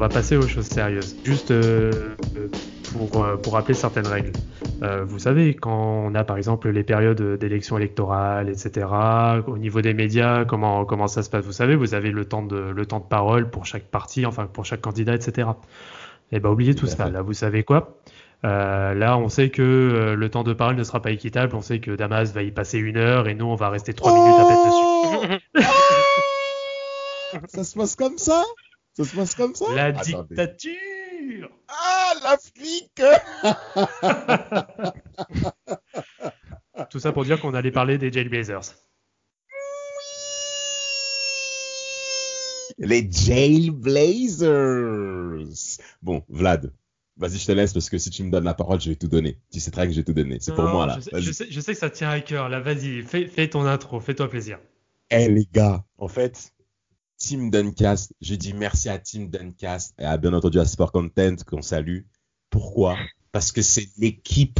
Va passer aux choses sérieuses. Juste euh, pour, euh, pour rappeler certaines règles. Euh, vous savez, quand on a par exemple les périodes d'élections électorales, etc., au niveau des médias, comment, comment ça se passe Vous savez, vous avez le temps, de, le temps de parole pour chaque parti, enfin pour chaque candidat, etc. Eh ben, oubliez tout ça. Là, vous savez quoi? Là, on sait que le temps de parole ne sera pas équitable. On sait que Damas va y passer une heure et nous, on va rester trois minutes à peine dessus. ça se passe comme ça? Ça se passe comme ça? La dictature Ah, l'Afrique Tout ça pour dire qu'on allait parler des Jailblazers. Les Jailblazers Bon, Vlad, Vas-y, je te laisse parce que si tu me donnes la parole, je vais tout donner. Tu sais très bien que je vais tout donner. C'est pour moi là. Je sais, je sais, que ça tient à cœur. Là, vas-y, fais, fais, ton intro, fais-toi plaisir. Eh les gars, en fait, Team Duncast. Je dis merci à Team Duncast et à bien entendu à Sport Content qu'on salue. Pourquoi? Parce que c'est l'équipe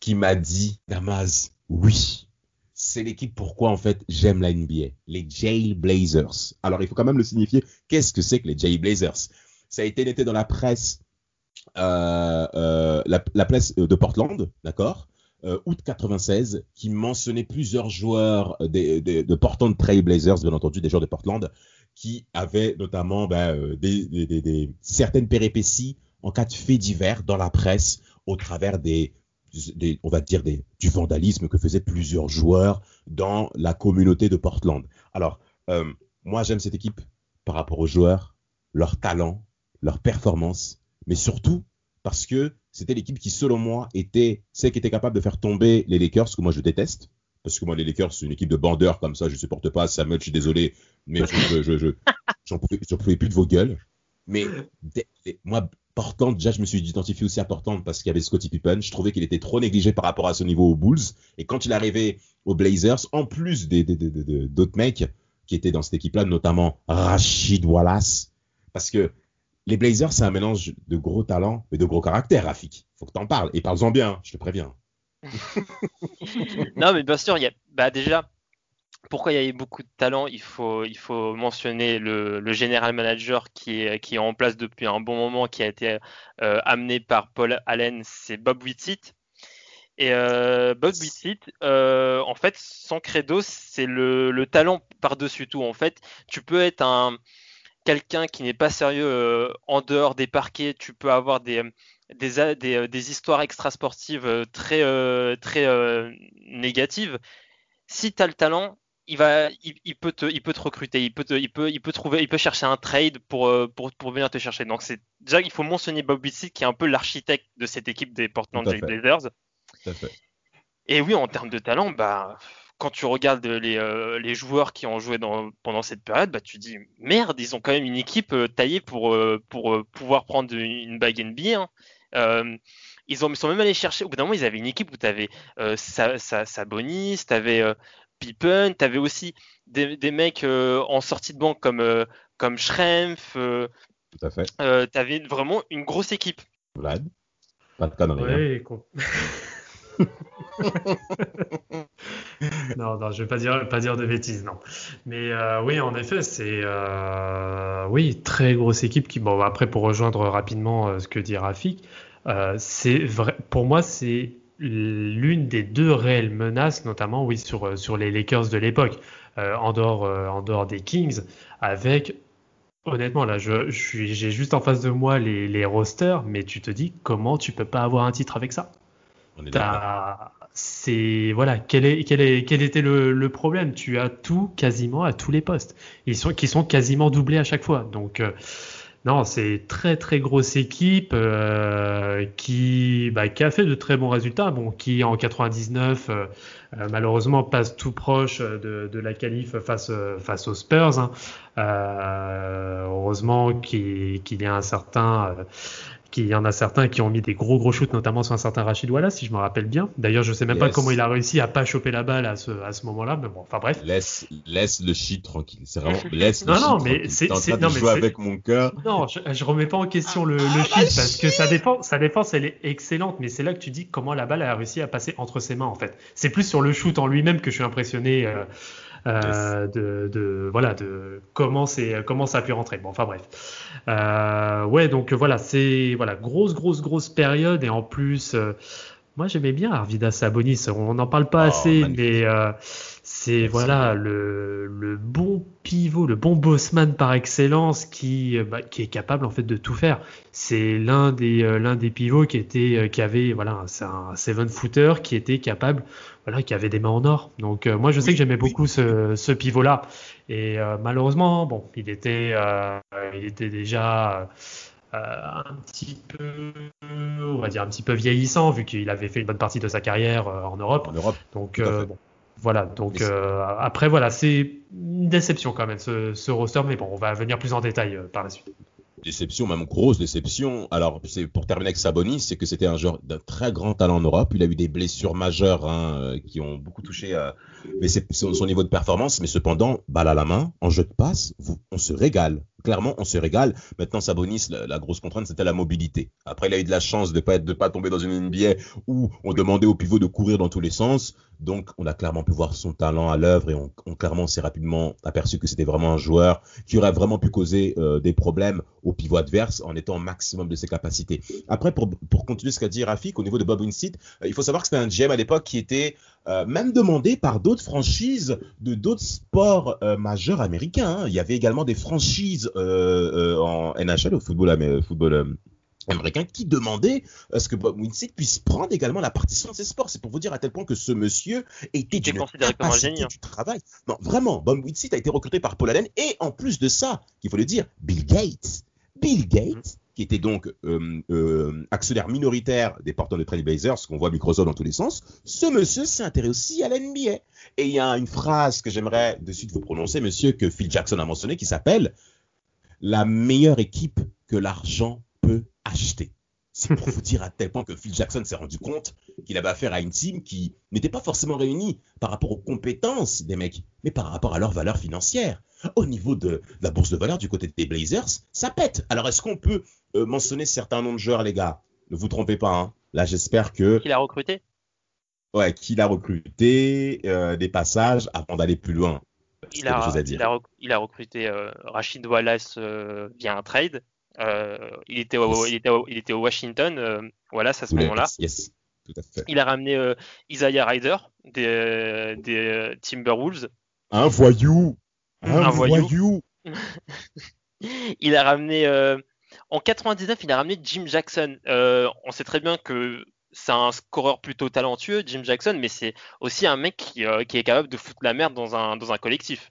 qui m'a dit, Damas, oui. C'est l'équipe pourquoi en fait j'aime la NBA. Les Jailblazers. Alors il faut quand même le signifier. Qu'est-ce que c'est que les Jailblazers? Ça a été noté dans la presse, euh, euh, la, la, presse de Portland, d'accord? Euh, août 96 qui mentionnait plusieurs joueurs euh, de, Portland Trail Blazers, bien entendu, des joueurs de Portland, qui avaient notamment ben, euh, des, des, certaines péripéties en cas de faits divers dans la presse au travers des, des, on va dire des, du vandalisme que faisaient plusieurs joueurs dans la communauté de Portland. Alors, euh, moi j'aime cette équipe par rapport aux joueurs, leur talent, leur performance, mais surtout parce que c'était l'équipe qui, selon moi, était celle qui était capable de faire tomber les Lakers, que moi je déteste. Parce que moi, les Lakers, c'est une équipe de bandeurs comme ça, je supporte pas. Samuel, je suis désolé, mais je, je, je, j'en pouvais, pouvais, plus de vos gueules. Mais moi, Portland, déjà, je me suis identifié aussi à Portland parce qu'il y avait Scottie Pippen. Je trouvais qu'il était trop négligé par rapport à ce niveau aux Bulls. Et quand il arrivait aux Blazers, en plus des, des, des, d'autres mecs qui étaient dans cette équipe-là, notamment Rachid Wallace, parce que les Blazers, c'est un mélange de gros talents et de gros caractères, Rafik. Faut que t'en parles. Et parle-en bien, je te préviens. non, mais bien sûr, y a, bah déjà, pourquoi il y a beaucoup de talent il faut, il faut mentionner le, general manager qui est, qui est en place depuis un bon moment, qui a été euh, amené par Paul Allen, c'est Bob Whitsitt. Et euh, Bob Whitsitt, euh, en fait, son credo, c'est le talent par-dessus tout. En fait, tu peux être un, quelqu'un qui n'est pas sérieux euh, en dehors des parquets, tu peux avoir des, des, des, des histoires extrasportives très, euh, très euh, négatives. Si tu as le talent, il, va, il, il, peut te, il peut te recruter, il peut, te, il, peut, il peut trouver, il peut chercher un trade pour, pour, pour venir te chercher. Donc c'est déjà il faut mentionner Bob Witsick qui est un peu l'architecte de cette équipe des Portland Trail Blazers. Et oui, en termes de talent, bah quand tu regardes les, euh, les joueurs qui ont joué dans, pendant cette période, bah, tu dis merde, ils ont quand même une équipe euh, taillée pour, euh, pour pouvoir prendre une bague NBA. Hein. ils, ont, ils sont même allés chercher, au bout d'un moment, ils avaient une équipe où tu avais Sabonis, tu avais Pippen, tu avais aussi des, des mecs en sortie de banque comme, comme Schrempf. Tout à fait. tu avais vraiment une grosse équipe. Vlad Pas de hein. non, non, je vais pas dire, pas dire de bêtises, non. Mais euh, oui, en effet, c'est euh, oui très grosse équipe qui, bon, après pour rejoindre rapidement euh, ce que dit Rafik, euh, c'est vrai, pour moi c'est l'une des deux réelles menaces, notamment oui sur sur les Lakers de l'époque, en dehors en dehors des Kings, avec Honnêtement, là, je, j'ai juste en face de moi les, les rosters, mais tu te dis comment tu peux pas avoir un titre avec ça? C'est voilà quel est quel est quel était le, le, problème? Tu as tout quasiment à tous les postes. Ils sont qui sont quasiment doublés à chaque fois. Donc euh, non, c'est très très grosse équipe euh, qui, bah, qui a fait de très bons résultats. Bon, qui en 99 euh, malheureusement passe tout proche de, de la qualif face face aux Spurs. Hein. heureusement qu'il y a un certain qu'il y en a certains qui ont mis des gros gros shoots, notamment sur un certain Rachid Wallace, si je me rappelle bien. D'ailleurs, je sais même pas comment il a réussi à pas choper la balle à ce, à ce moment-là, mais bon, enfin bref. Laisse, laisse le shit tranquille. C'est vraiment, laisse non, le non, shit mais c'est, c'est, non, de mais jouer c'est- avec mon cœur. Non, je, je remets pas en question le, le Ah, shit parce que sa défense, sa défense, elle est excellente, mais c'est là que tu dis comment la balle a réussi à passer entre ses mains en fait. C'est plus sur le shoot en lui-même que je suis impressionné euh, euh, de, de voilà de comment c'est comment ça a pu rentrer. Bon, enfin bref. Euh, ouais, donc voilà, c'est voilà grosse grosse grosse période et en plus, euh, moi j'aimais bien Arvidas Sabonis. On n'en parle pas Oh, assez, magnifique. mais euh, c'est voilà le, le bon pivot, le bon bossman par excellence qui, euh, bah, qui est capable en fait de tout faire. C'est l'un des euh, l'un des pivots qui était euh, qui avait voilà c'est un seven footer qui était capable voilà qui avait des mains en or. Donc euh, moi je sais Oui, que j'aimais oui. beaucoup ce, ce pivot là et malheureusement bon il était il était déjà euh, un petit peu on va dire un petit peu vieillissant vu qu'il avait fait une bonne partie de sa carrière euh, en Europe. En Europe. Donc euh, bon, voilà. Donc Mais c'est- euh, après voilà, c'est une déception quand même ce, ce roster, mais bon, on va venir plus en détail euh, par la suite. Déception, même grosse déception. Alors, c'est pour terminer avec Sabonis, c'est que c'était un joueur d'un très grand talent en Europe. Il a eu des blessures majeures hein, euh, qui ont beaucoup touché euh, mais c'est son, son niveau de performance. Mais cependant, balle à la main, en jeu de passe, vous, on se régale. Clairement, on se régale. Maintenant, Sabonis, la, grosse contrainte, c'était la mobilité. Après, il a eu de la chance de pas pas tomber dans une NBA où on demandait au pivot de courir dans tous les sens. Donc, on a clairement pu voir son talent à l'œuvre et on, on clairement s'est rapidement aperçu que c'était vraiment un joueur qui aurait vraiment pu causer euh, des problèmes au pivot adverse en étant au maximum de ses capacités. Après, pour, pour continuer ce qu'a dit Rafik au niveau de Bob Winstead, euh, il faut savoir que c'était un GM à l'époque qui était euh, même demandé par d'autres franchises de d'autres sports euh, majeurs américains. hein. Il y avait également des franchises euh, en NHL, au football, amé- football américain, qui demandaient à ce que Bob Winstead puisse prendre également la partition de ces sports. C'est pour vous dire à tel point que ce monsieur était d'une considéré comme un capacité génie, hein. du travail. Non, vraiment, Bob Winstead a été recruté par Paul Allen et en plus de ça, qu'il faut le dire, Bill Gates. Bill Gates, qui était donc euh, euh, actionnaire minoritaire des Portland de Trail Blazers, ce qu'on voit Microsoft dans tous les sens, ce monsieur s'est intéressé aussi à la NBA. Et il y a une phrase que j'aimerais de suite vous prononcer, monsieur, que Phil Jackson a mentionné, qui s'appelle La meilleure équipe que l'argent peut acheter. C'est pour vous dire à tel point que Phil Jackson s'est rendu compte qu'il avait affaire à une team qui n'était pas forcément réunie par rapport aux compétences des mecs, mais par rapport à leur valeur financière. Au niveau de la bourse de valeur du côté des Blazers, ça pète. Alors est-ce qu'on peut euh, mentionner certains noms de joueurs, les gars Ne vous trompez pas. Hein. Là, j'espère que Qu'il a recruté? Ouais, qu'il a recruté euh, des passages avant d'aller plus loin. Il a des a, choses à dire. il, a, rec- il a recruté euh, Rachid Wallace euh, via un trade. Il, était au, Yes. il, était au, il était au Washington, Wallace à ce moment-là. Yes, tout à fait. Il a ramené Isaiah Ryder des, des Timberwolves. Un voyou. Un, Un voyou. voyou. Il a ramené en 99, il a ramené Jim Jackson. Euh, on sait très bien que c'est un scoreur plutôt talentueux, Jim Jackson, mais c'est aussi un mec qui, euh, qui est capable de foutre la merde dans un, dans un collectif.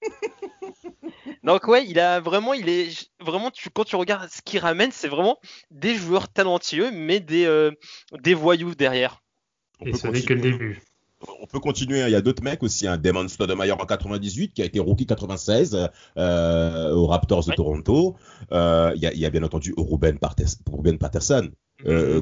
Donc ouais, il a vraiment, il est vraiment, tu, quand tu regardes ce qu'il ramène, c'est vraiment des joueurs talentueux, mais des, euh, des voyous derrière. On Et ce n'est que le début. On peut continuer. hein. Il y a d'autres mecs aussi. Un Damon Stoudemire en 98 qui a été rookie 96 euh, aux Raptors de Ouais. Toronto. Euh, il, y a, il y a bien entendu Ruben, Partes- Ruben Patterson,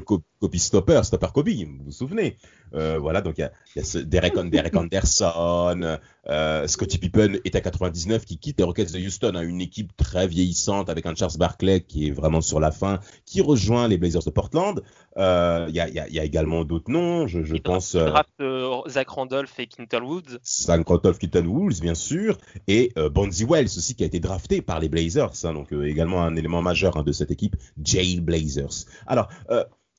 Kobe Stopper, Stopper Kobe, vous vous souvenez. Voilà, donc il y a, il y a ce Derek, Derek Anderson, euh, Scottie Pippen est à 99 qui quitte les Rockets de Houston, hein, une équipe très vieillissante avec un Charles Barkley qui est vraiment sur la fin, qui rejoint les Blazers de Portland. Euh, Il y, a, il y a- il y a également d'autres noms, je, pense. Il euh, draft euh, Zach Randolph et Quinton Woods. Sam Krotoff, Keaton Woods, bien sûr, et euh, Bonzi Wells aussi qui a été drafté par les Blazers, hein, donc euh, également un élément majeur hein, de cette équipe, Jail Blazers. Alors,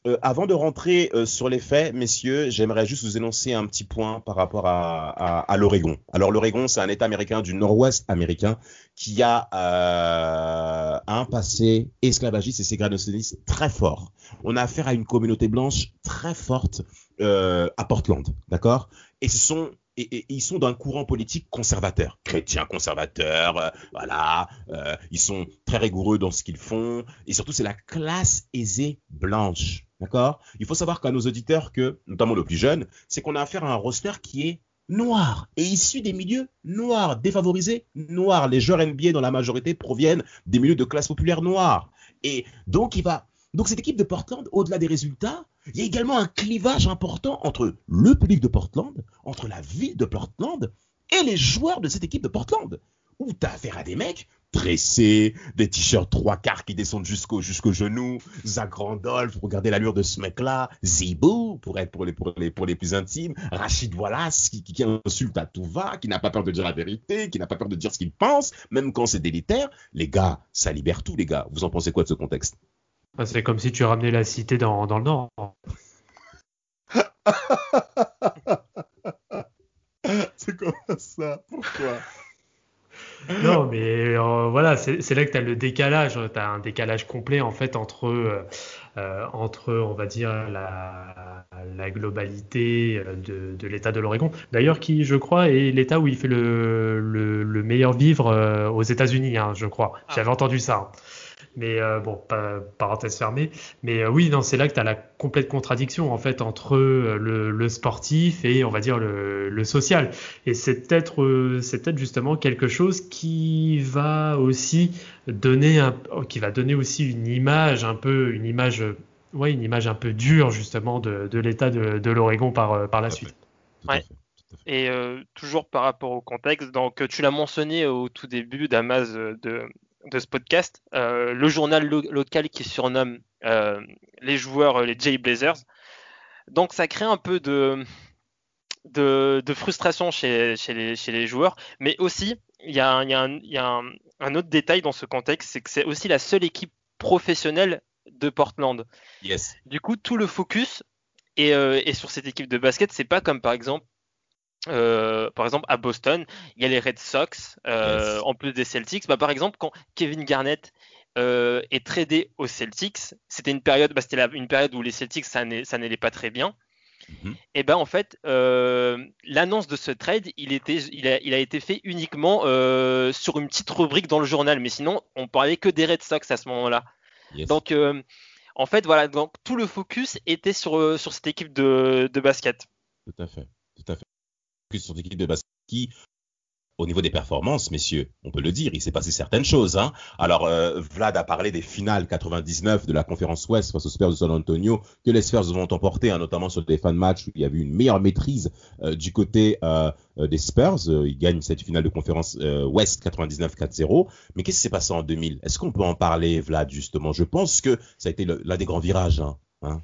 euh, avant de rentrer euh, sur les faits, messieurs, j'aimerais juste vous énoncer un petit point par rapport à, l'Oregon. Alors, l'Oregon, c'est un État américain du Nord-Ouest américain qui a euh, un passé esclavagiste et ségrégationniste très fort. On a affaire à une communauté blanche très forte à Portland, d'accord? Et ce sont et, ils sont d'un courant politique conservateur, chrétien conservateur, voilà, ils sont très rigoureux dans ce qu'ils font, et surtout c'est la classe aisée blanche, d'accord? Il faut savoir qu'à nos auditeurs que, notamment le plus jeune, c'est qu'on a affaire à un roster qui est noir et issu des milieux noirs, défavorisés noirs. Les joueurs NBA dans la majorité proviennent des milieux de classe populaire noire. Et donc il va donc cette équipe de Portland, au-delà des résultats, il y a également un clivage important entre le public de Portland, entre la ville de Portland et les joueurs de cette équipe de Portland. Où t'as affaire à des mecs tressés, des t-shirts trois quarts qui descendent jusqu'au jusqu'au genou, Zach Randolph, regardez l'allure de ce mec-là, Zibou, pour être pour les, pour les, pour les plus intimes, Rachid Wallace, qui, qui, insulte à tout va, qui n'a pas peur de dire la vérité, qui n'a pas peur de dire ce qu'il pense, même quand c'est délitaire. Les gars, ça libère tout, les gars. Vous en pensez quoi de ce contexte? Ah, c'est comme si tu ramenais la cité dans, dans le nord. c'est comme ça? Pourquoi? Non, mais euh, voilà, c'est là que tu as le décalage. Tu as un décalage complet en fait entre, euh, euh, entre on va dire, la, la globalité de, de l'État de l'Oregon. D'ailleurs, qui, je crois, est l'État où il fait le, le, le meilleur vivre aux États-Unis, hein, je crois. Ah. J'avais entendu ça. Hein. Mais euh, bon, parenthèse fermée. Mais euh, oui, non, c'est là que tu as la complète contradiction en fait entre euh, le, sportif et on va dire le, social. Et c'est peut-être c'est peut-être justement quelque chose qui va aussi donner un, qui va donner aussi une image un peu une image ouais, une image un peu dure justement de, de l'État de, de l'Oregon par par la suite. Ouais. Et toujours par rapport au contexte, donc tu l'as mentionné au tout début, Damas, de, de ce podcast, euh, le journal local qui surnomme euh, les joueurs les Jay Blazers. Donc ça crée un peu de, de, frustration chez, chez, les, chez, les, joueurs, mais aussi il y a, un, autre détail dans ce contexte, c'est que c'est aussi la seule équipe professionnelle de Portland. Yes. Du coup, tout le focus est, euh, est sur cette équipe de basket. C'est pas comme par exemple euh, par exemple, à Boston, il y a les Red Sox, euh, en plus des Celtics. Bah, par exemple, quand Kevin Garnett euh, est tradé aux Celtics, c'était une période, bah, c'était une période où les Celtics ça n'allait pas très bien. Mhm. Et ben en fait, l'annonce de ce trade, il, était, il, a, il a été fait uniquement sur une petite rubrique dans le journal, mais sinon on parlait que des Red Sox à ce moment-là. Donc en fait voilà, donc tout le focus était sur, sur cette équipe de, de basket. Tout à fait sur l'équipe de basket qui, au niveau des performances, messieurs, on peut le dire, il s'est passé certaines choses. Hein. Alors, euh, Vlad a parlé des finales 99 de la conférence Ouest face aux Spurs de San Antonio, que les Spurs vont emporter, hein, notamment sur des fan matchs où il y avait une meilleure maîtrise euh, du côté euh, des Spurs. ils gagnent cette finale de conférence Ouest 99 4-0. Mais qu'est-ce qui s'est passé en 2000 Est-ce qu'on peut en parler, Vlad, justement? Je pense que ça a été l'un des grands virages. Hein.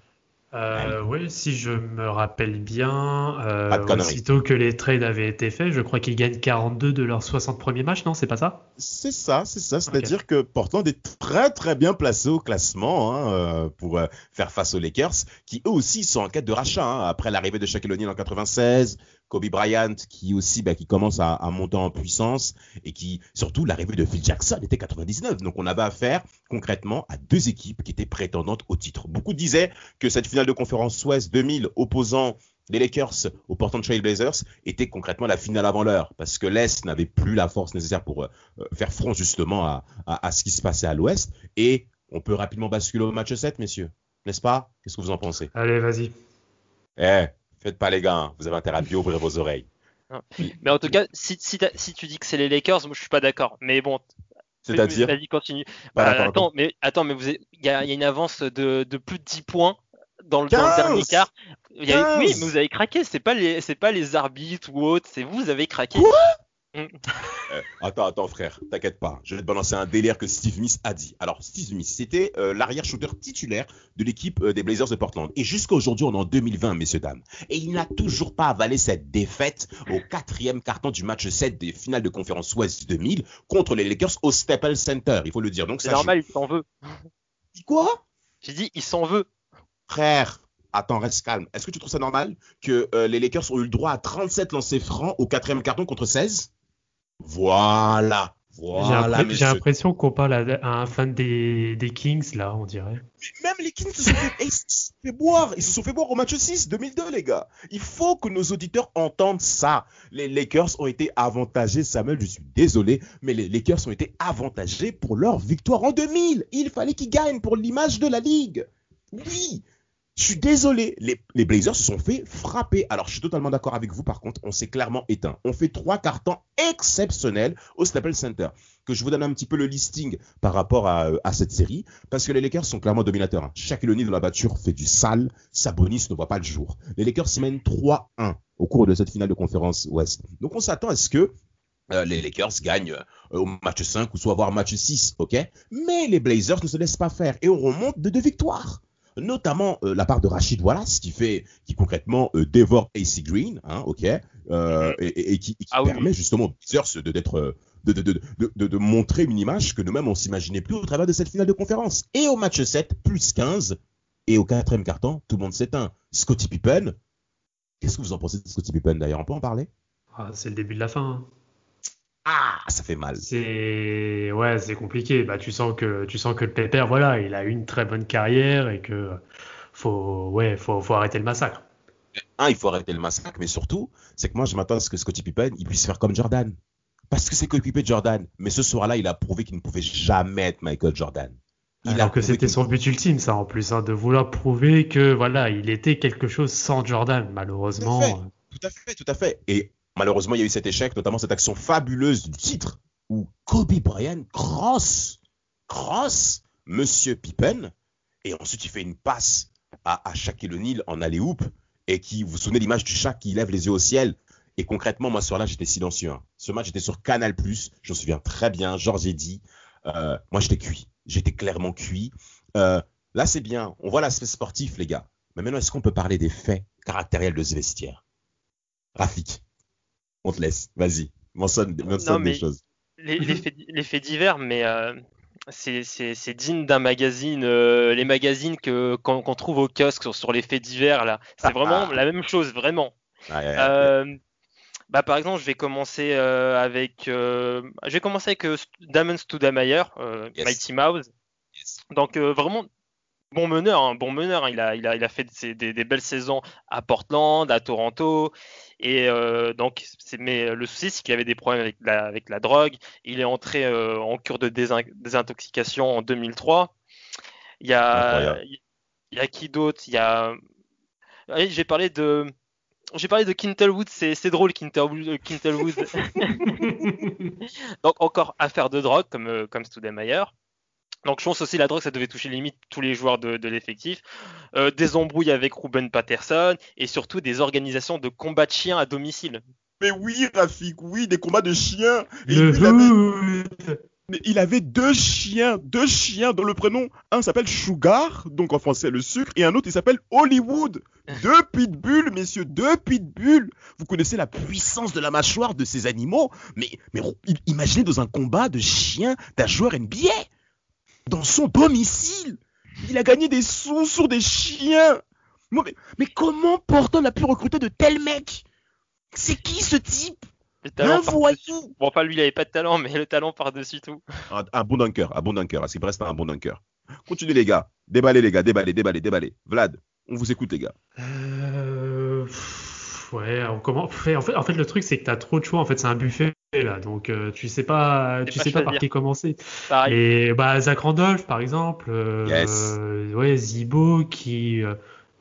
Euh, oui, si je me rappelle bien, euh, aussitôt que les trades avaient été faits, je crois qu'ils gagnent 42 de leurs 60 premiers matchs, non C'est pas ça? C'est ça, c'est ça. C'est-à-dire que Portland est très très bien placé au classement hein, euh, pour euh, faire face aux Lakers, qui eux aussi sont en quête de rachat. Hein, après l'arrivée de Shaquille O'Neal en 96, Kobe Bryant qui aussi bah, qui commence à, monter en puissance et qui surtout l'arrivée de Phil Jackson était 99 donc on avait affaire concrètement à deux équipes qui étaient prétendantes au titre. Beaucoup disaient que cette finale de conférence Ouest 2000 opposant les Lakers aux Portland Trail Blazers était concrètement la finale avant l'heure parce que l'Est n'avait plus la force nécessaire pour euh, faire front justement à, à, ce qui se passait à l'Ouest. Et on peut rapidement basculer au match 7 messieurs. N'est-ce pas? Qu'est-ce que vous en pensez? Allez vas-y. Eh, Faites pas les gars, hein. vous avez intérêt à bien ouvrir vos oreilles. Mais en tout cas, si, si, si tu dis que c'est les Lakers, moi je suis pas d'accord. Mais bon, c'est-à-dire Vas-y, continue. Bah, attends, mais attends, mais il y, a une avance de, de, plus de 10 points dans le, dans le dernier quart. oui, mais vous avez craqué. C'est pas les, c'est pas les arbitres ou autres. C'est vous, vous avez craqué. Quoi? Mm. Euh, attends, attends, frère, t'inquiète pas. Je vais te balancer un délire que Steve Smith a dit. Alors, Steve Smith, c'était euh, l'arrière-shooter titulaire de l'équipe euh, des Blazers de Portland. Et jusqu'à aujourd'hui, on est en 2020, messieurs, dames. Et il n'a toujours pas avalé cette défaite au quatrième carton du match 7 des finales de conférence Ouest 2000 contre les Lakers au Staples Center. Il faut le dire. Donc, c'est normal, il s'en veut. Dis quoi? J'ai dit, il s'en veut. Frère, attends, reste calme. Est-ce que tu trouves ça normal que les Lakers ont eu le droit à 37 lancers francs au quatrième carton contre 16 voilà, Voilà, J'ai l'impression qu'on parle à, un fan des, des, Kings, là, on dirait. Même les Kings se sont fait, boire. Ils se sont fait boire au match 6, 2002, les gars. Il faut que nos auditeurs entendent ça. Les Lakers ont été avantagés, Samuel, je suis désolé, mais les Lakers ont été avantagés pour leur victoire en 2000. Il fallait qu'ils gagnent pour l'image de la ligue. Oui, je suis désolé, les, Blazers se sont fait frapper. Alors, je suis totalement d'accord avec vous, par contre, on s'est clairement éteint. On fait trois cartons exceptionnels au Staples Center. Que je vous donne un petit peu le listing par rapport à, cette série, parce que les Lakers sont clairement dominateurs. Hein. Shaquille dans la voiture fait du sale, Sabonis ne voit pas le jour. Les Lakers s'y mènent 3-1 au cours de cette finale de conférence Ouest. Donc, on s'attend à ce que euh, les Lakers gagnent euh, au match 5 ou soit voire match 6, ok? Mais les Blazers ne se laissent pas faire et on remonte de deux victoires notamment euh, la part de Rachid Wallace qui fait, qui concrètement euh, dévore AC Green, hein, ok, euh, et, qui, ah permet justement aux de d'être de, de, de, de, montrer une image que nous-mêmes on s'imaginait plus au travers de cette finale de conférence. Et au match 7, plus 15, et au quatrième carton, tout le monde s'éteint. Scotty Pippen, qu'est-ce que vous en pensez de Scotty Pippen d'ailleurs On peut en parler? Ah, C'est le début de la fin. Hein. Ah, ça fait mal. C'est ouais, c'est compliqué. Bah, tu sens que tu sens que le pépère, voilà, il a eu une très bonne carrière et que faut ouais, faut, faut arrêter le massacre. Un, il faut arrêter le massacre, mais surtout, c'est que moi, je m'attends à ce que Scottie Pippen, il puisse faire comme Jordan, parce que c'est coéquipier de Jordan. Mais ce soir-là, il a prouvé qu'il ne pouvait jamais être Michael Jordan. Il Alors a que c'était son but ultime, ça, en plus, hein, de vouloir prouver que voilà, il était quelque chose sans Jordan, malheureusement. Tout à fait, tout à fait. Et Malheureusement, il y a eu cet échec, notamment cette action fabuleuse du titre où Kobe Bryant cross, cross Monsieur Pippen, et ensuite il fait une passe à, à Shaquille O'Neal en alley-oop, et qui, vous vous souvenez l'image du chat qui lève les yeux au ciel, et concrètement, moi, ce soir-là, j'étais silencieux. Hein. Ce match était sur Canal+, je me souviens très bien, Georges dit, euh, moi, j'étais cuit. J'étais clairement cuit. Euh, là, c'est bien, on voit l'aspect sportif, les gars. Mais maintenant, est-ce qu'on peut parler des faits caractériels de ce vestiaire? Rafik on te laisse. Vas-y, mentionne, mentionne des choses. Les, les, faits, divers, mais euh, c'est digne d'un magazine. Euh, les magazines qu'on trouve au kiosque sur, sur, les faits divers, là, c'est vraiment la même chose, vraiment. Euh, bah, par exemple, je vais commencer avec, je vais commencer avec Damon Studamayer, Mighty Mouse. Donc vraiment bon meneur, hein, bon meneur. Hein. Il, a, il, a, il a fait des, des, belles saisons à Portland, à Toronto. Et euh, donc, mais le souci, c'est qu'il avait des problèmes avec la, avec la drogue. Il est entré euh, en cure de désintoxication en 2003. Il y a, il y a qui d'autre? Il y a. j'ai parlé de. J'ai parlé de Kintelwood, c'est drôle Kintelwood. donc encore affaire de drogue comme euh, comme Studemeyer. Donc je pense aussi la drogue, ça devait toucher limite tous les joueurs de, l'effectif. Euh, des embrouilles avec Ruben Patterson et surtout des organisations de combats de chiens à domicile. Mais oui, Rafik, oui, des combats de chiens. il, avait... Mais il avait deux chiens, deux chiens dont le prénom, un s'appelle Sugar, donc en français le sucre, et un autre il s'appelle Hollywood. Deux pitbulls, messieurs, deux pitbulls. Vous connaissez la puissance de la mâchoire de ces animaux, mais, mais imaginez dans un combat de chiens d'un joueur NBA dans son domicile. Il a gagné des sous sur des chiens. Mais, mais comment Portland a pu recruter de tels mecs? C'est qui ce type? Un voyou Bon, enfin, lui, il avait pas de talent, mais le talent par-dessus tout. Un, bon dunker, un bon dunker. C'est presque un bon dunker. Continuez, les gars. Déballez, les gars. Déballez, déballez, déballez. Vlad, on vous écoute, les gars. Euh... Ouais, on commence. En fait, en fait, le truc, c'est que tu as trop de choix. En fait, c'est un buffet là, donc euh, tu sais pas, tu sais pas par qui commencer. Et bah Zach Randolph, par exemple, euh, ouais, Zibo qui, euh,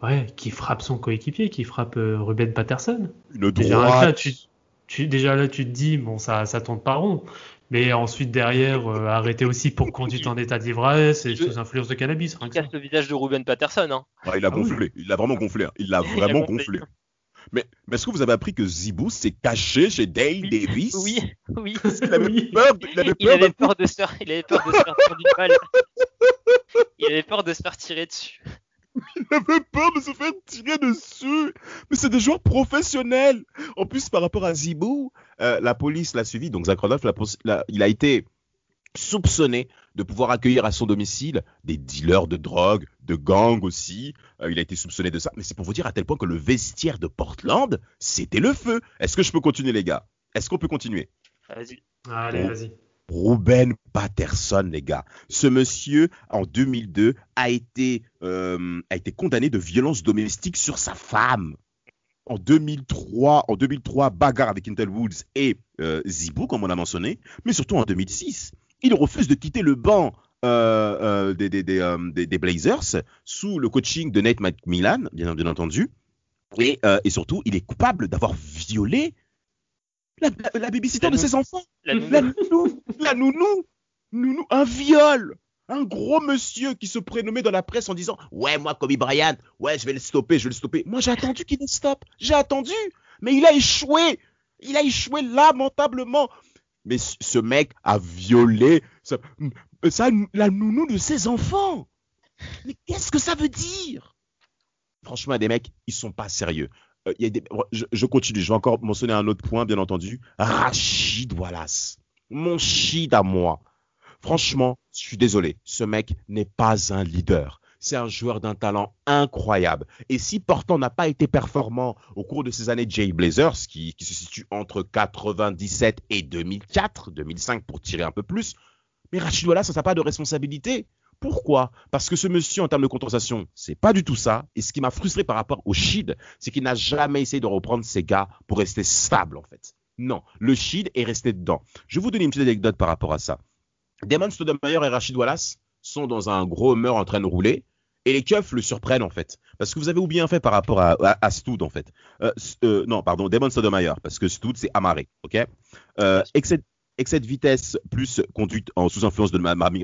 ouais, qui frappe son coéquipier, qui frappe Ruben Patterson. déjà là, tu, tu, déjà là, tu te dis bon, ça, ça tourne pas rond. Mais ensuite, derrière, arrêter aussi pour conduite en état d'ivresse et sous influence de cannabis. Il casse le visage de Ruben Patterson. Hein. il a ah gonflé. Il a vraiment gonflé. Hein. Il l'a vraiment gonflé. Mais, mais est-ce que vous avez appris que Zibou s'est caché chez Dale Davis? Oui, oui. il avait peur, il avait peur, il avait peur de se il avait peur de se faire tirer balle. Il avait peur de se faire tirer dessus. Il avait peur de se faire tirer dessus. Mais c'est des joueurs professionnels. En plus, par rapport à Zibou, euh, la police l'a suivi. Donc, Zach Randolph, il a été soupçonné de pouvoir accueillir à son domicile des dealers de drogue, de gangs aussi. Euh, il a été soupçonné de ça. Mais c'est pour vous dire à tel point que le vestiaire de Portland, c'était le feu. Est-ce que je peux continuer, les gars? Est-ce qu'on peut continuer? Vas-y. Allez, vas-y. Ruben Patterson, les gars. Ce monsieur, en 2002, a été, euh, a été condamné de violence domestique sur sa femme. En 2003, en 2003, bagarre avec Intel Woods et euh, Zibou, comme on a mentionné, mais surtout en 2006, il refuse de quitter le banc euh, des, des, Blazers sous le coaching de Nate McMillan, bien, bien entendu. Et, et, surtout, il est coupable d'avoir violé la, la, babysitter de ses enfants. La nounou. La nounou. nounou. Un viol. Un gros monsieur qui se prénommait dans la presse en disant Ouais, moi, Kobe Bryant, ouais, je vais le stopper, je vais le stopper. Moi, j'ai attendu qu'il le stoppe. J'ai attendu. Mais il a échoué. Il a échoué lamentablement. Mais ce mec a violé ça, ça, la nounou de ses enfants. Mais qu'est-ce que ça veut dire? Franchement, des mecs, ils sont pas sérieux. Euh, je, continue, je vais encore mentionner un autre point, bien entendu. Rachid Wallace, mon shit à moi. Franchement, je suis désolé, ce mec n'est pas un leader. C'est un joueur d'un talent incroyable. Et si Portland n'a pas été performant au cours de ces années Jay Blazers, qui, se situe entre 97 et 2004, 2005 pour tirer un peu plus, mais Rachid Wallace, ça n'a pas de responsabilité. Pourquoi? Parce que ce monsieur, en termes de compensation, c'est pas du tout ça. Et ce qui m'a frustré par rapport au Shid, c'est qu'il n'a jamais essayé de reprendre ses gars pour rester stable, en fait. Non, le Shid est resté dedans. Je vais vous donner une petite anecdote par rapport à ça. Damon Stoudemire et Rachid Wallace sont dans un gros mur en train de rouler. Et les keufs le surprennent en fait. Parce que vous avez oublié un fait par rapport à, à, Stoud en fait. Euh, euh, non, pardon, Damon Stoudemire, parce que Stoud c'est amarré, ok? Euh, excès, de vitesse plus conduite en sous influence de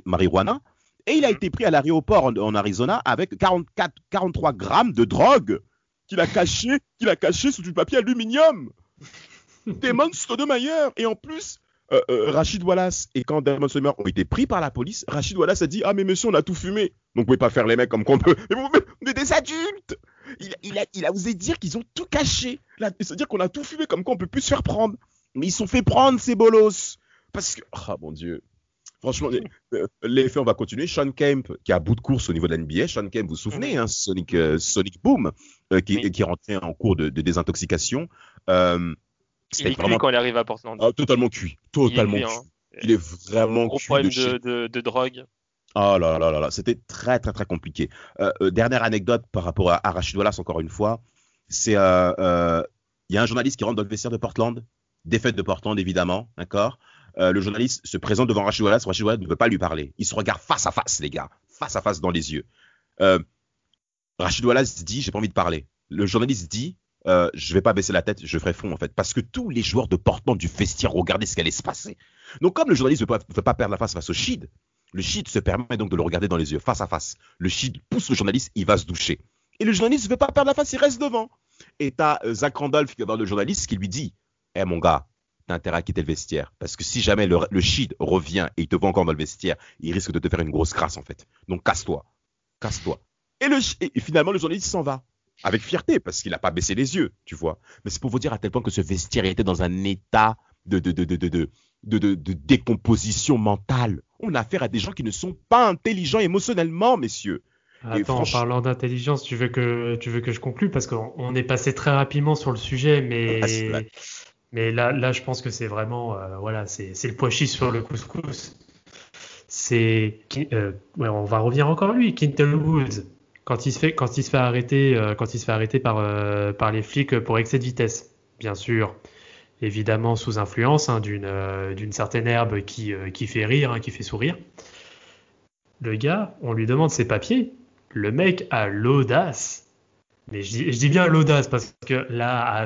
marijuana, et il a été pris à l'aéroport en, Arizona avec 44, 43 grammes de drogue qu'il a caché, qu'il a caché sous du papier aluminium. Damon Stoudemire. Et en plus, euh, euh, Rachid Wallace et quand Damon Stoudemire ont été pris par la police, Rachid Wallace a dit Ah, mais monsieur, on a tout fumé. Donc, vous pouvez pas faire les mecs comme qu'on peut. Mais vous, êtes des adultes il, a, il a osé dire qu'ils ont tout caché. C'est-à-dire qu'on a tout fumé comme quoi on peut plus se faire prendre. Mais ils sont fait prendre, ces bolos. Parce que, ah oh, mon Dieu, Franchement, l'effet, on va continuer. Sean Kemp, qui a bout de course au niveau de l'NBA. Sean Kemp, vous vous souvenez, hein, Sonic, euh, Sonic Boom, euh, qui, est rentré en cours de, désintoxication. Euh, il est vraiment... quand il arrive à Portland. Ah, totalement cuit. Totalement il est, cuit. Hein. Il est vraiment Gros problème de, drogue. Oh là là là là, c'était très très très compliqué. dernière anecdote par rapport à, Rachid Wallace, encore une fois, c'est il y a un journaliste qui rentre dans le vestiaire de Portland, défaite de Portland évidemment, d'accord euh, le journaliste se présente devant Rachid Wallace. Rachid Wallace ne veut pas lui parler. Il se regarde face à face, les gars, face à face dans les yeux. Euh, Rachid Wallace dit J'ai pas envie de parler. Le journaliste dit euh, Je vais pas baisser la tête, je ferai fond en fait. Parce que tous les joueurs de Portland du vestiaire regardaient ce qui allait se passer. Donc, comme le journaliste ne veut, pas, perdre la face face au Shid, le Shid se permet donc de le regarder dans les yeux, face à face. Le Shid pousse le journaliste, il va se doucher. Et le journaliste ne veut pas perdre la face, il reste devant. Et t'as euh, Zach Randolph qui va voir le journaliste qui lui dit Eh mon gars, t'as intérêt à quitter le vestiaire. Parce que si jamais le, le revient et il te voit encore dans le vestiaire, il risque de te faire une grosse crasse en fait. Donc casse-toi. Casse-toi. Et, le, et finalement, le journaliste s'en va. Avec fierté, parce qu'il n'a pas baissé les yeux, tu vois. Mais c'est pour vous dire à tel point que ce vestiaire était dans un état de, de, de, de, de, de, de décomposition mentale. On a affaire à des gens qui ne sont pas intelligents émotionnellement, messieurs. Attends, en parlant d'intelligence, tu veux que tu veux que je conclue? Parce qu'on est passé très rapidement sur le sujet, mais mais là, là, je pense que c'est vraiment, euh, voilà, c'est le pois chiche sur le couscous. C'est, euh, ouais, on va revenir encore lui, Quinton Woods, quand il se fait, arrêter, euh, arrêter par, les flics pour excès de vitesse, bien sûr, évidemment sous influence hein, d'une d'une certaine herbe qui, fait rire, hein, qui fait sourire. Le gars, on lui demande ses papiers. Le mec a l'audace mais je dis, je dis bien l'audace parce que là,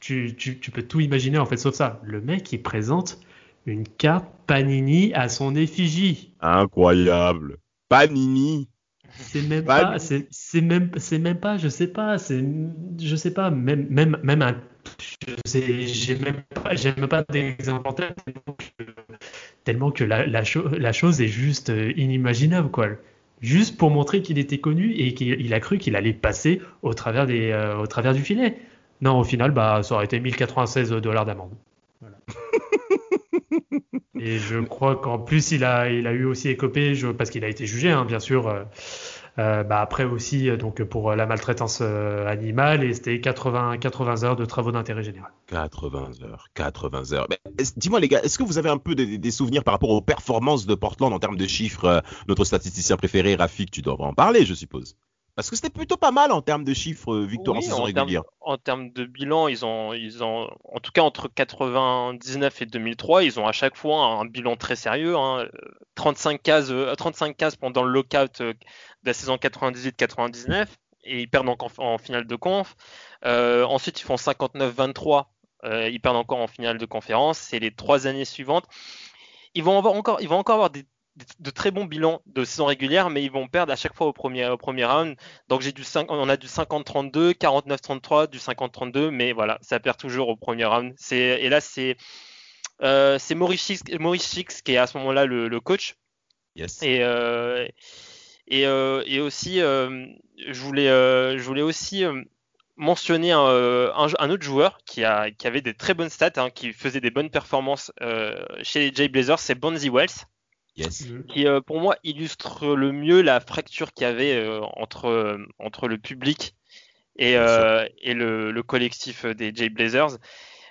tu, tu, tu, peux tout imaginer en fait sauf ça. Le mec, il présente une carte Panini à son effigie. Incroyable. Panini. C'est même pas, c'est même, c'est même pas, je sais pas, c'est, je sais pas, même, même, même un, je sais, j'ai même pas, j'ai même pas d'exemple en tête tellement que, la, la, la, chose est juste euh, inimaginable quoi juste pour montrer qu'il était connu et qu'il a cru qu'il allait passer au travers, des, euh, au travers du filet. Non, au final, bah, ça aurait été 1096 dollars d'amende. Et je crois qu'en plus, il a, il a eu aussi écopé, parce qu'il a été jugé, hein, bien sûr, euh, bah après aussi donc pour la maltraitance animale et c'était 80, 80 heures de travaux d'intérêt général. 80 heures, 80 heures. Dis-moi les gars, est-ce que vous avez un peu des, souvenirs par rapport aux performances de Portland en termes de chiffres Notre statisticien préféré, Rafik, tu dois en parler, je suppose. Parce que c'était plutôt pas mal en termes de chiffres euh, victoire en saison régulière. en termes de bilan, ils ont, ils ont, en tout cas entre 99 et 2003, ils ont à chaque fois un bilan très sérieux. 35 hein. cases, 35 euh, cases pendant le lockout euh, de la saison 98-99 et ils perdent encore en, finale de conf. ensuite, ils font 59-23, ils perdent encore en finale de conférence. C'est les trois années suivantes. Ils vont avoir encore, ils vont encore avoir des de très bons bilans de saison régulière, mais ils vont perdre à chaque fois au premier, au premier round. Donc j'ai du 5, on a du 50-32, 49-33, du 50-32, mais voilà, ça perd toujours au premier round. Et là, c'est euh, Maurice, Chix, qui est à ce moment-là le, coach. Yes. Et, euh, et, euh, et, aussi, je, voulais, je voulais aussi mentionner un, un, autre joueur qui, a, qui avait des très bonnes stats, hein, qui faisait des bonnes performances chez les Jay Blazers, c'est Bonzi Wells. Qui euh, pour moi illustre le mieux la fracture qu'il y avait euh, entre, euh, entre le public et, et le, le, collectif des Jay Blazers.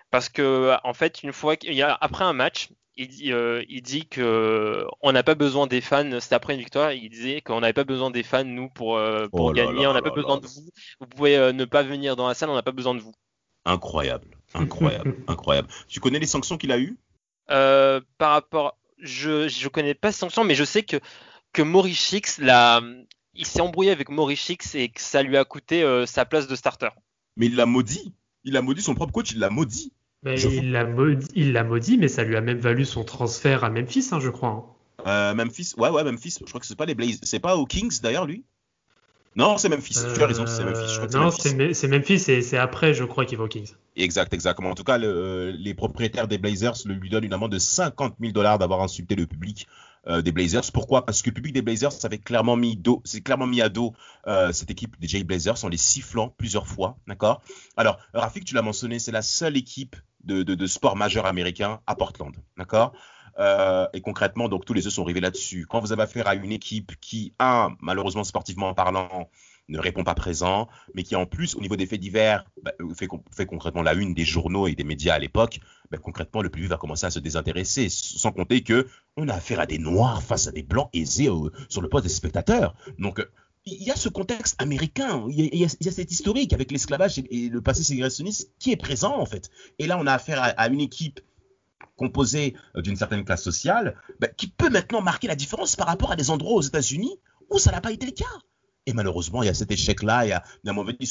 Parce que en fait, une fois qu'il y a, après un match, il dit, il dit que on n'a pas besoin des fans. C'était après une victoire. Il disait qu'on n'avait pas besoin des fans nous pour, pour oh gagner. on n'a pas besoin de vous. Vous pouvez ne pas venir dans la salle. On n'a pas besoin de vous. Incroyable, incroyable, incroyable. Tu connais les sanctions qu'il a eues? Par rapport je je connais pas cette sanction, mais je sais que que Maurice la, il s'est embrouillé avec Maurice et que ça lui a coûté euh, sa place de starter. Mais il l'a maudit. Il a maudit son propre coach, il l'a maudit. il l'a maudit, maudit, mais ça lui a même valu son transfert à Memphis, hein, je crois. Hein. Euh, Memphis, ouais, ouais, Memphis. Je crois que c'est pas les Blazers, c'est pas aux Kings d'ailleurs, lui? Non, c'est Memphis. tu as raison, c'est Memphis. non, c'est Memphis et c'est après, je crois, qu'il va aux Kings. Exact, exactement. En tout cas, les propriétaires des Blazers lui donnent une amende de 50 000 dollars d'avoir insulté le public euh, des Blazers. Pourquoi? Parce que le public des Blazers avait clairement mis clairement à dos euh, cette équipe des Jay Blazers en les sifflant plusieurs fois, d'accord? Alors, Rafik, tu l'as mentionné, c'est la seule équipe de, de, de sport majeur américain à Portland, d'accord? Euh, et concrètement, donc tous les œufs sont rivés là-dessus. Quand vous avez affaire à une équipe qui, un, malheureusement sportivement parlant, ne répond pas présent, mais qui en plus, au niveau des faits divers, bah, fait, fait, concrètement la une des journaux et des médias à l'époque, bah, concrètement, le public va commencer à se désintéresser, sans compter que on a affaire à des noirs face à des blancs aisés sur le poste des spectateurs. Donc, il y a ce contexte américain, il y a, il cette historique avec l'esclavage et, le passé ségrégationniste qui est présent en fait. Et là, on a affaire à une équipe composé euh, d'une certaine classe sociale, bah, qui peut maintenant marquer la différence par rapport à des endroits aux États-Unis où ça n'a pas été le cas. Et malheureusement, il y a cet échec-là, il y a, à mon avis,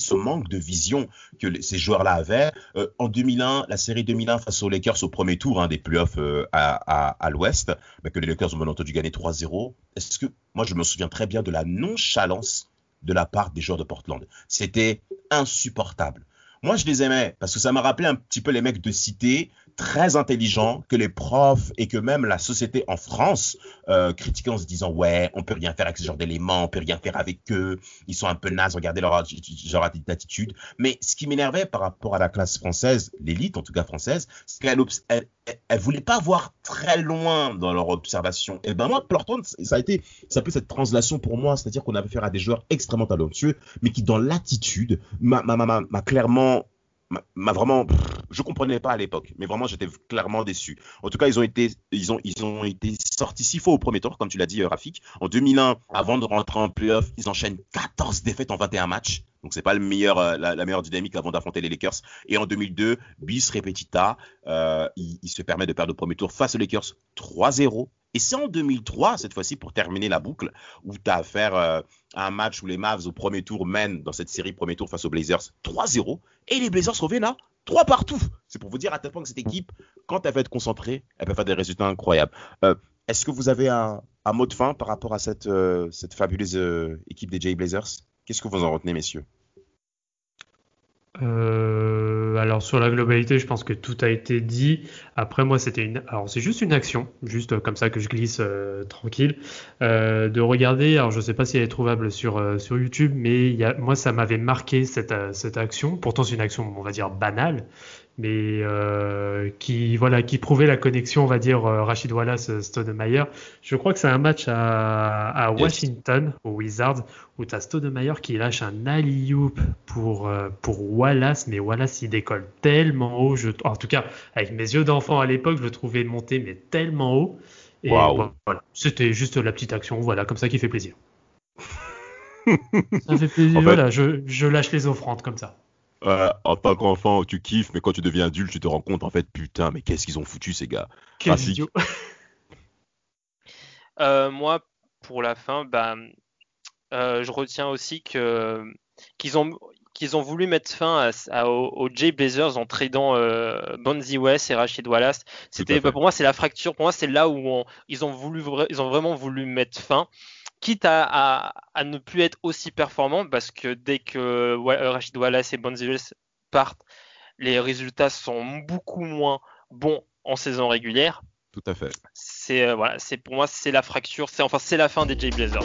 ce manque, de vision que ces joueurs-là avaient. Euh, en 2001, la série 2001 face aux Lakers au premier tour hein, des playoffs euh, à, l'Ouest, bah, que les Lakers ont bien entendu gagner 3-0. Est-ce que, moi, je me souviens très bien de la nonchalance de la part des joueurs de Portland. C'était insupportable. Moi, je les aimais parce que ça m'a rappelé un petit peu les mecs de cité très intelligent que les profs et que même la société en France euh, critiquaient en se disant ouais on peut rien faire avec ce genre d'éléments on peut rien faire avec eux ils sont un peu nazes regardez leur genre attitude. Mais ce qui m'énervait par rapport à la classe française l'élite en tout cas française c'est qu'elle elle, voulait pas voir très loin dans leur observation. Et ben moi Portland ça a été ça peut cette translation pour moi c'est-à-dire qu'on avait affaire à des joueurs extrêmement talentueux mais qui dans l'attitude m'a clairement m'a vraiment je comprenais pas à l'époque mais vraiment j'étais clairement déçu. En tout cas ils ont été ils ont ils ont été sortis six fois au premier tour comme tu l'as dit euh, Rafik. En 2001 avant de rentrer en playoff ils enchaînent 14 défaites en 21 matchs donc c'est pas euh, la, meilleure dynamique avant d'affronter les Lakers et en 2002 bis repetita euh, il, se permet de perdre au premier tour face aux Lakers 3-0 et c'est en 2003, cette fois-ci, pour terminer la boucle, où tu as affaire euh, à un match où les Mavs au premier tour mènent dans cette série premier tour face aux Blazers 3-0. Et les Blazers reviennent là 3 partout. C'est pour vous dire à tel point que cette équipe, quand elle va être concentrée, elle peut faire des résultats incroyables. Est-ce que vous avez un, mot de fin par rapport à cette, cette fabuleuse équipe des Jay Blazers? Qu'est-ce que vous en retenez, messieurs? Euh, alors sur la globalité, je pense que tout a été dit. Après moi, c'était une, alors c'est juste une action, juste comme ça que je glisse euh, tranquille, euh, de regarder. Alors je sais pas si elle est trouvable sur euh, sur YouTube, mais moi ça m'avait marqué cette cette action. Pourtant c'est une action, on va dire banale, mais euh, qui voilà qui prouvait la connexion, on va dire euh, Rachid Wallace Stoudemire. Je crois que c'est un match à, à Washington aux Wizards où tu as Stoudemire qui lâche un alley-oop pour euh, pour Wallace, mais Wallace il décolle tellement haut. Je, en tout cas, avec mes yeux d'enfant à l'époque, je le trouvais monter mais tellement haut. Et voilà, c'était juste la petite action, voilà, comme ça qui fait plaisir. ça fait plaisir. voilà, je, je lâche les offrandes comme ça en tant qu'enfant, tu kiffes, mais quand tu deviens adulte, tu te rends compte, en fait, putain, mais qu'est-ce qu'ils ont foutu, ces gars Quel idiot euh, Moi, pour la fin, bah, euh, je retiens aussi que qu'ils ont qu'ils ont voulu mettre fin à, aux, Jay Blazers en tradant euh, Bonzi West et Rachid Wallace. C'était bah, pour moi c'est la fracture. Pour moi c'est là où ils ont voulu ils ont vraiment voulu mettre fin quitte à, ne plus être aussi performant, parce que dès que Rachid Wallace et Bonziles partent, les résultats sont beaucoup moins bons en saison régulière. Tout à fait. C'est euh, voilà, c'est pour moi c'est la fracture, c'est enfin c'est la fin des Jay Blazers.